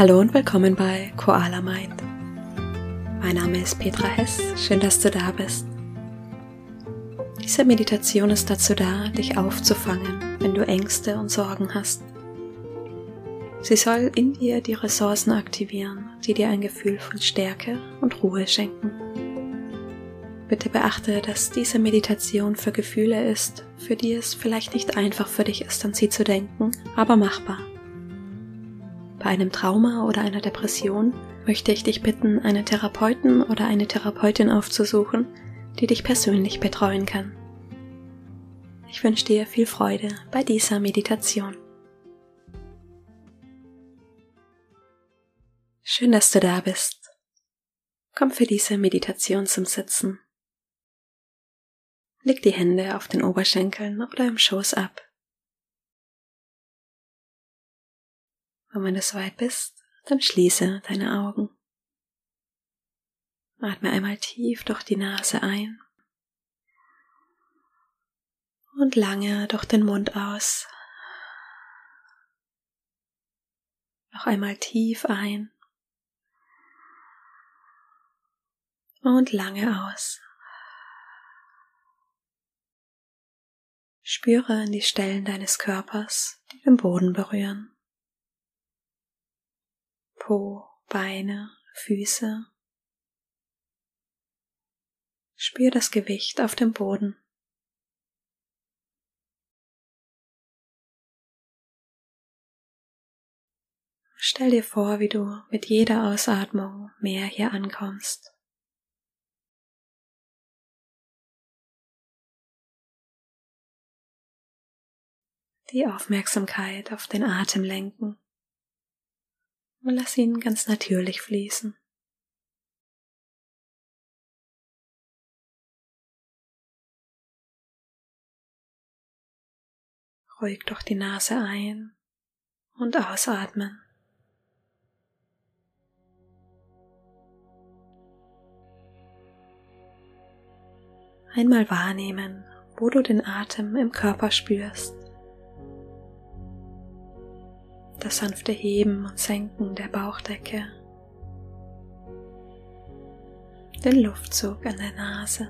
Hallo und willkommen bei Koala Mind. Mein Name ist Petra Hess, schön, dass du da bist. Diese Meditation ist dazu da, dich aufzufangen, wenn du Ängste und Sorgen hast. Sie soll in dir die Ressourcen aktivieren, die dir ein Gefühl von Stärke und Ruhe schenken. Bitte beachte, dass diese Meditation für Gefühle ist, für die es vielleicht nicht einfach für dich ist, an sie zu denken, aber machbar. Bei einem Trauma oder einer Depression möchte ich dich bitten, einen Therapeuten oder eine Therapeutin aufzusuchen, die dich persönlich betreuen kann. Ich wünsche dir viel Freude bei dieser Meditation. Schön, dass du da bist. Komm für diese Meditation zum Sitzen. Leg die Hände auf den Oberschenkeln oder im Schoß ab. Und wenn du soweit bist, dann schließe deine Augen. Atme einmal tief durch die Nase ein und lange durch den Mund aus. Noch einmal tief ein und lange aus. Spüre an die Stellen deines Körpers, die den Boden berühren. Po, Beine, Füße. Spür das Gewicht auf dem Boden. Stell dir vor, wie du mit jeder Ausatmung mehr hier ankommst. Die Aufmerksamkeit auf den Atem lenken und lass ihn ganz natürlich fließen. Ruhig durch die Nase ein und ausatmen. Einmal wahrnehmen, wo du den Atem im Körper spürst das sanfte Heben und Senken der Bauchdecke, den Luftzug an der Nase.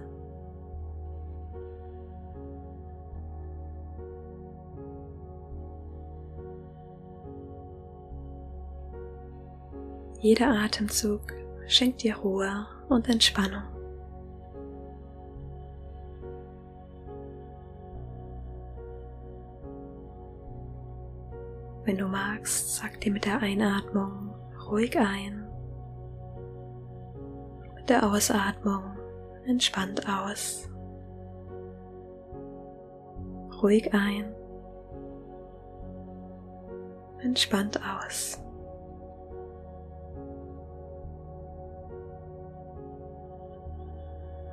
Jeder Atemzug schenkt dir Ruhe und Entspannung. Wenn du magst, sag dir mit der Einatmung ruhig ein. Mit der Ausatmung entspannt aus. Ruhig ein. Entspannt aus.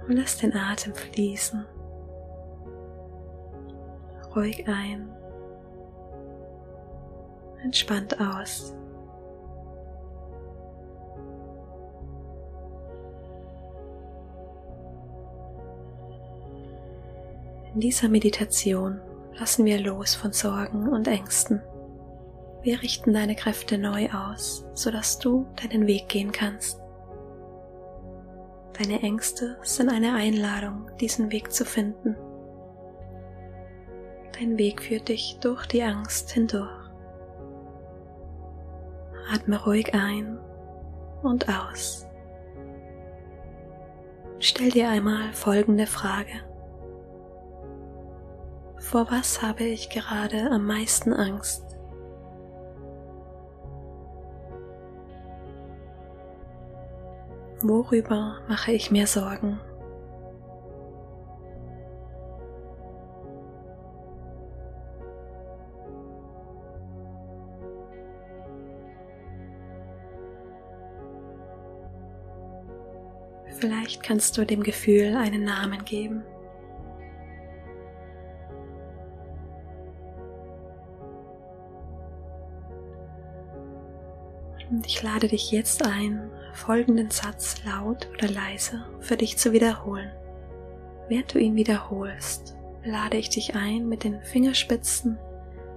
Und lass den Atem fließen. Ruhig ein entspannt aus. In dieser Meditation lassen wir los von Sorgen und Ängsten. Wir richten deine Kräfte neu aus, sodass du deinen Weg gehen kannst. Deine Ängste sind eine Einladung, diesen Weg zu finden. Dein Weg führt dich durch die Angst hindurch. Atme ruhig ein und aus. Stell dir einmal folgende Frage. Vor was habe ich gerade am meisten Angst? Worüber mache ich mir Sorgen? Vielleicht kannst du dem Gefühl einen Namen geben. Und ich lade dich jetzt ein, folgenden Satz laut oder leise für dich zu wiederholen. Während du ihn wiederholst, lade ich dich ein, mit den Fingerspitzen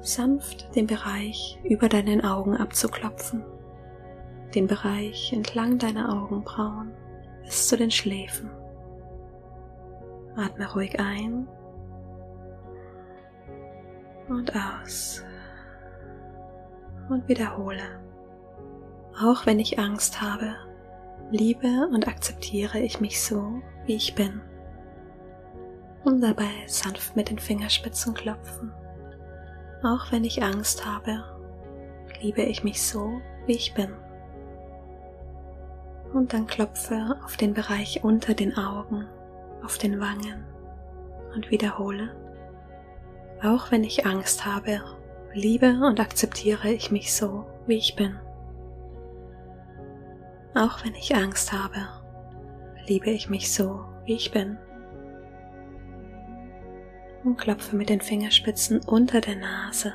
sanft den Bereich über deinen Augen abzuklopfen. den Bereich entlang deiner Augenbrauen bis zu den Schläfen. Atme ruhig ein und aus und wiederhole. Auch wenn ich Angst habe, liebe und akzeptiere ich mich so, wie ich bin. Und dabei sanft mit den Fingerspitzen klopfen. Auch wenn ich Angst habe, liebe ich mich so, wie ich bin. Und dann klopfe auf den Bereich unter den Augen, auf den Wangen und wiederhole. Auch wenn ich Angst habe, liebe und akzeptiere ich mich so, wie ich bin. Auch wenn ich Angst habe, liebe ich mich so, wie ich bin. Und klopfe mit den Fingerspitzen unter der Nase.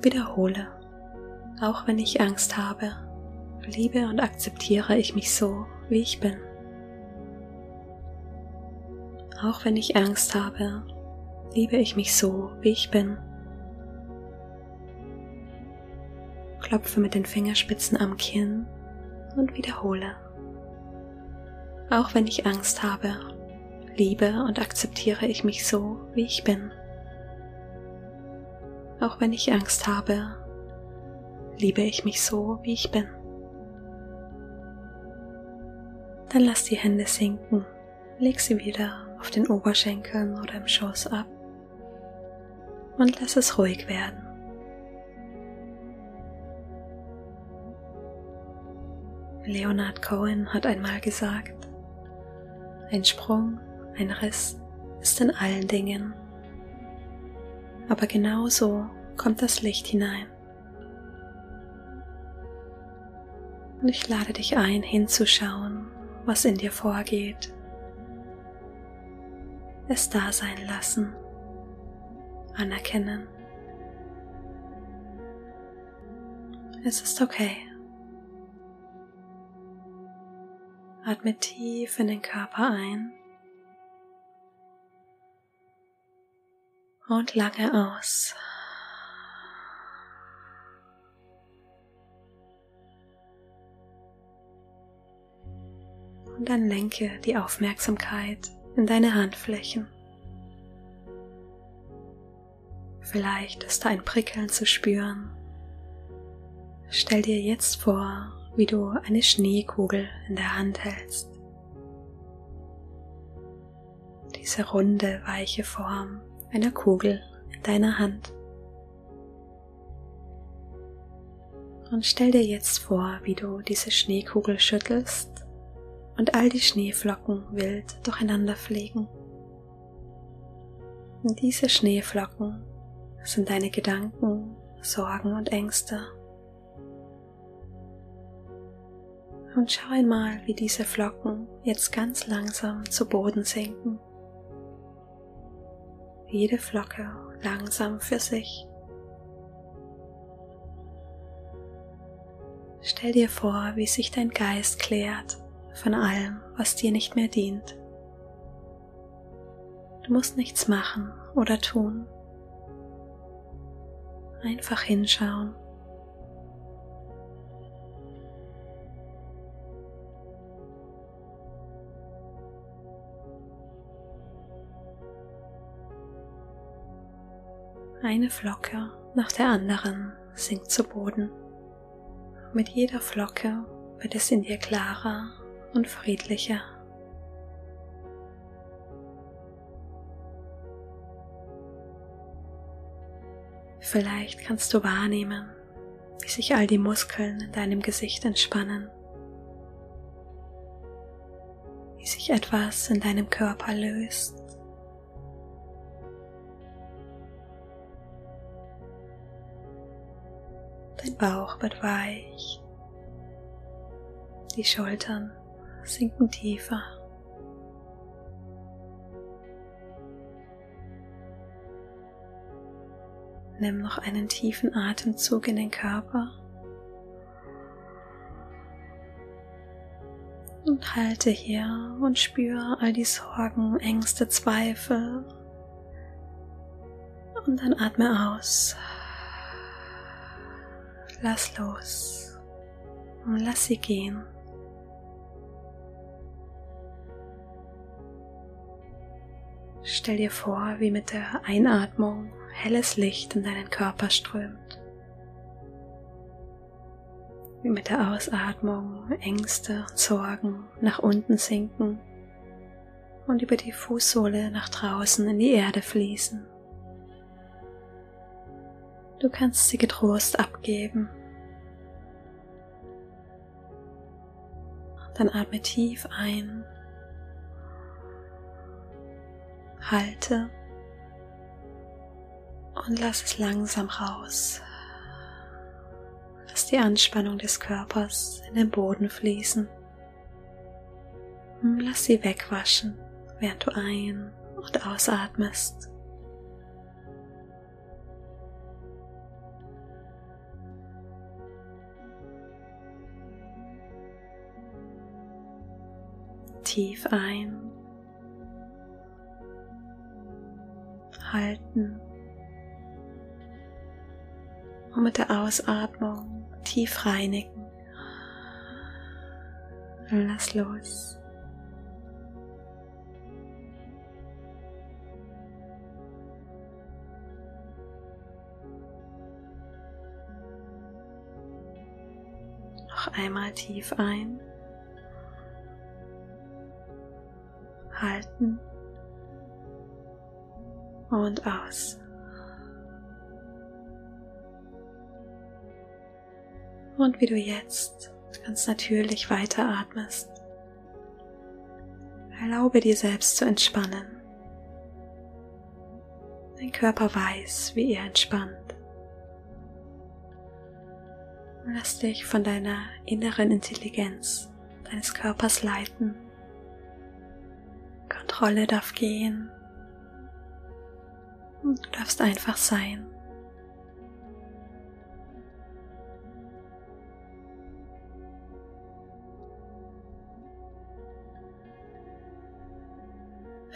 Wiederhole. Auch wenn ich Angst habe, liebe und akzeptiere ich mich so, wie ich bin. Auch wenn ich Angst habe, liebe ich mich so, wie ich bin. Klopfe mit den Fingerspitzen am Kinn und wiederhole. Auch wenn ich Angst habe, liebe und akzeptiere ich mich so, wie ich bin. Auch wenn ich Angst habe, liebe ich mich so, wie ich bin. Dann lass die Hände sinken, leg sie wieder auf den Oberschenkeln oder im Schoß ab und lass es ruhig werden. Leonard Cohen hat einmal gesagt, ein Sprung, ein Riss ist in allen Dingen, aber genauso kommt das Licht hinein. Und ich lade dich ein, hinzuschauen, was in dir vorgeht. Es da sein lassen, anerkennen. Es ist okay. Atme tief in den Körper ein und lange aus. Und dann lenke die Aufmerksamkeit in deine Handflächen. Vielleicht ist da ein Prickeln zu spüren. Stell dir jetzt vor, wie du eine Schneekugel in der Hand hältst. Diese runde, weiche Form einer Kugel in deiner Hand. Und stell dir jetzt vor, wie du diese Schneekugel schüttelst und all die Schneeflocken wild durcheinander fliegen. Und diese Schneeflocken sind deine Gedanken, Sorgen und Ängste. Und schau einmal, wie diese Flocken jetzt ganz langsam zu Boden sinken. Jede Flocke langsam für sich. Stell dir vor, wie sich dein Geist klärt von allem, was dir nicht mehr dient. Du musst nichts machen oder tun. Einfach hinschauen Eine Flocke nach der anderen sinkt zu Boden. Mit jeder Flocke wird es in dir klarer und friedlicher. Vielleicht kannst du wahrnehmen, wie sich all die Muskeln in deinem Gesicht entspannen, wie sich etwas in deinem Körper löst. Dein Bauch wird weich. Die Schultern sinken tiefer. Nimm noch einen tiefen Atemzug in den Körper und halte hier und spüre all die Sorgen, Ängste, Zweifel und dann atme aus. Lass los. Und lass sie gehen. Stell dir vor, wie mit der Einatmung helles Licht in deinen Körper strömt. Wie mit der Ausatmung Ängste und Sorgen nach unten sinken und über die Fußsohle nach draußen in die Erde fließen. Du kannst sie getrost abgeben. Dann atme tief ein, halte und lass es langsam raus. Lass die Anspannung des Körpers in den Boden fließen. Lass sie wegwaschen, während du ein- und ausatmest. Tief ein, halten und mit der Ausatmung tief reinigen. Lass los. Noch einmal tief ein. Halten und aus. Und wie du jetzt ganz natürlich weiteratmest. Erlaube dir selbst zu entspannen. Dein Körper weiß, wie er entspannt. Lass dich von deiner inneren Intelligenz deines Körpers leiten. Kontrolle darf gehen. Du darfst einfach sein.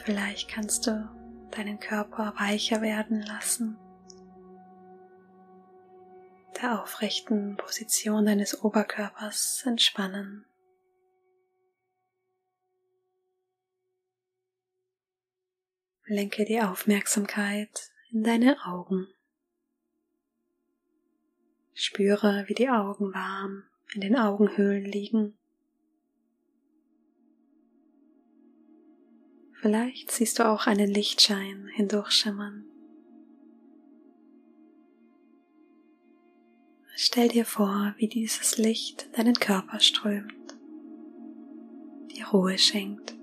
Vielleicht kannst du deinen Körper weicher werden lassen, der aufrechten Position deines Oberkörpers entspannen. Lenke die Aufmerksamkeit in deine Augen. Spüre, wie die Augen warm in den Augenhöhlen liegen. Vielleicht siehst du auch einen Lichtschein hindurchschimmern. Stell dir vor, wie dieses Licht deinen Körper strömt, die Ruhe schenkt.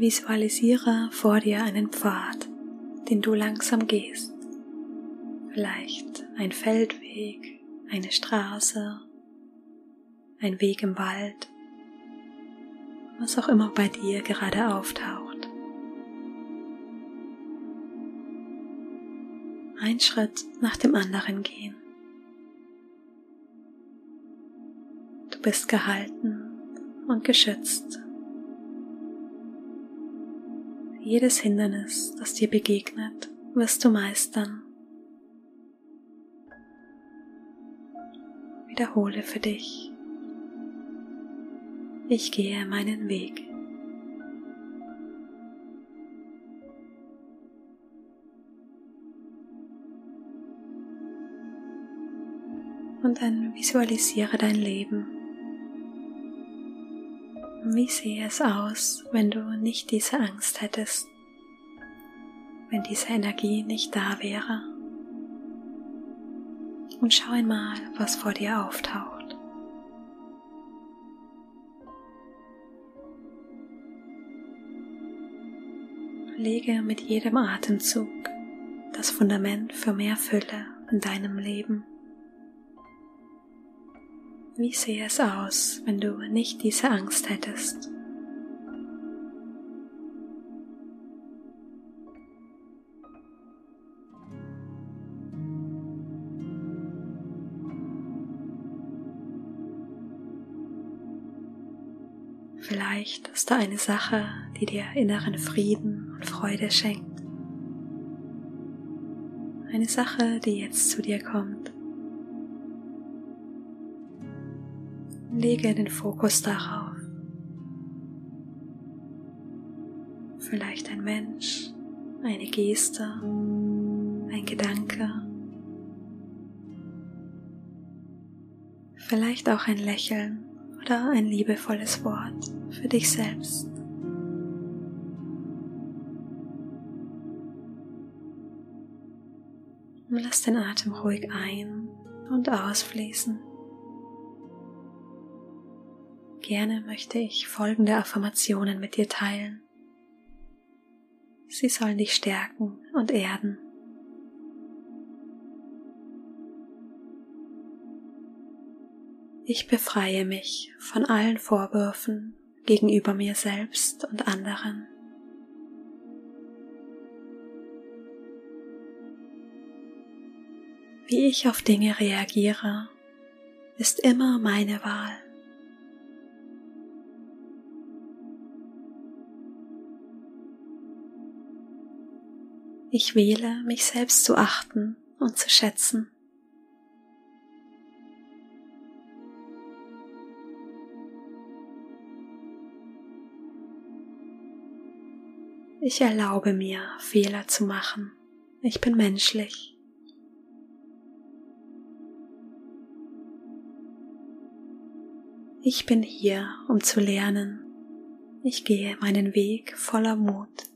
Visualisiere vor dir einen Pfad, den du langsam gehst. Vielleicht ein Feldweg, eine Straße, ein Weg im Wald, was auch immer bei dir gerade auftaucht. Ein Schritt nach dem anderen gehen. Du bist gehalten und geschützt jedes Hindernis, das dir begegnet, wirst du meistern. Wiederhole für dich. Ich gehe meinen Weg. Und dann visualisiere dein Leben wie sähe es aus, wenn du nicht diese Angst hättest, wenn diese Energie nicht da wäre? Und schau einmal, was vor dir auftaucht. Lege mit jedem Atemzug das Fundament für mehr Fülle in deinem Leben. Wie sähe es aus, wenn du nicht diese Angst hättest? Vielleicht ist da eine Sache, die dir inneren Frieden und Freude schenkt. Eine Sache, die jetzt zu dir kommt. Lege den Fokus darauf. Vielleicht ein Mensch, eine Geste, ein Gedanke, vielleicht auch ein Lächeln oder ein liebevolles Wort für dich selbst. Lass den Atem ruhig ein und ausfließen. Gerne möchte ich folgende Affirmationen mit dir teilen. Sie sollen dich stärken und erden. Ich befreie mich von allen Vorwürfen gegenüber mir selbst und anderen. Wie ich auf Dinge reagiere, ist immer meine Wahl. Ich wähle, mich selbst zu achten und zu schätzen. Ich erlaube mir, Fehler zu machen. Ich bin menschlich. Ich bin hier, um zu lernen. Ich gehe meinen Weg voller Mut.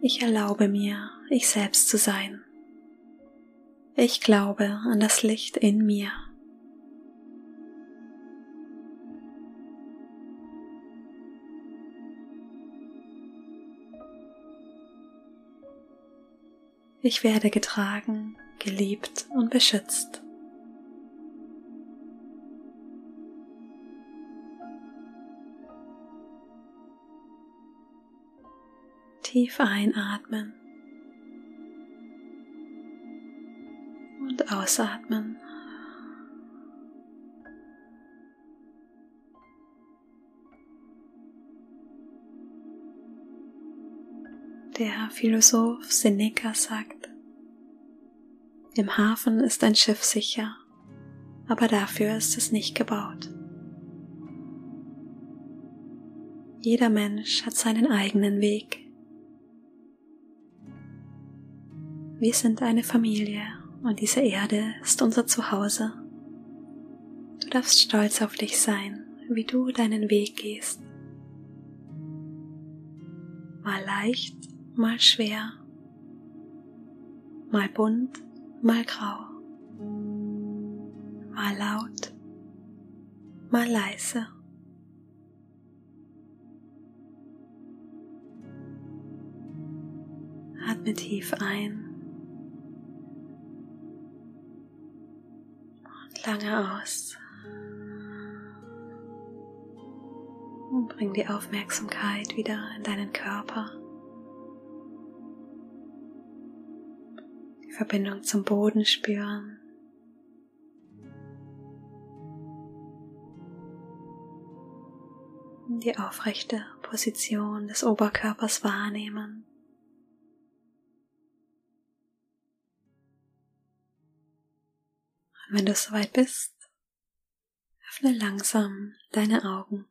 Ich erlaube mir, ich selbst zu sein. Ich glaube an das Licht in mir. Ich werde getragen, geliebt und beschützt. Tief einatmen und ausatmen. Der Philosoph Seneca sagt, im Hafen ist ein Schiff sicher, aber dafür ist es nicht gebaut. Jeder Mensch hat seinen eigenen Weg. Wir sind eine Familie und diese Erde ist unser Zuhause. Du darfst stolz auf dich sein, wie du deinen Weg gehst. Mal leicht mal schwer, mal bunt, mal grau, mal laut, mal leise. Atme tief ein lange aus. Und bring die Aufmerksamkeit wieder in deinen Körper. Verbindung zum Boden spüren. Die aufrechte Position des Oberkörpers wahrnehmen. Und wenn du soweit bist, öffne langsam deine Augen.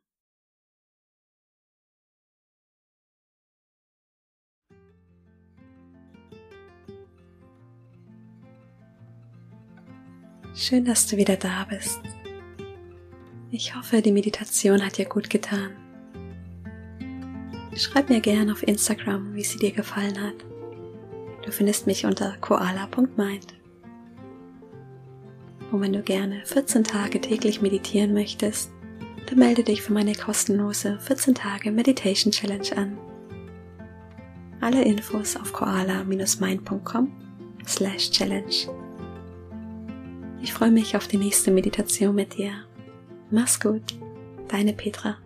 Schön, dass du wieder da bist. Ich hoffe, die Meditation hat dir gut getan. Schreib mir gerne auf Instagram, wie sie dir gefallen hat. Du findest mich unter koala.mind. Und wenn du gerne 14 Tage täglich meditieren möchtest, dann melde dich für meine kostenlose 14 Tage Meditation Challenge an. Alle Infos auf koala-mind.com slash challenge. Ich freue mich auf die nächste Meditation mit dir. Mach's gut, deine Petra.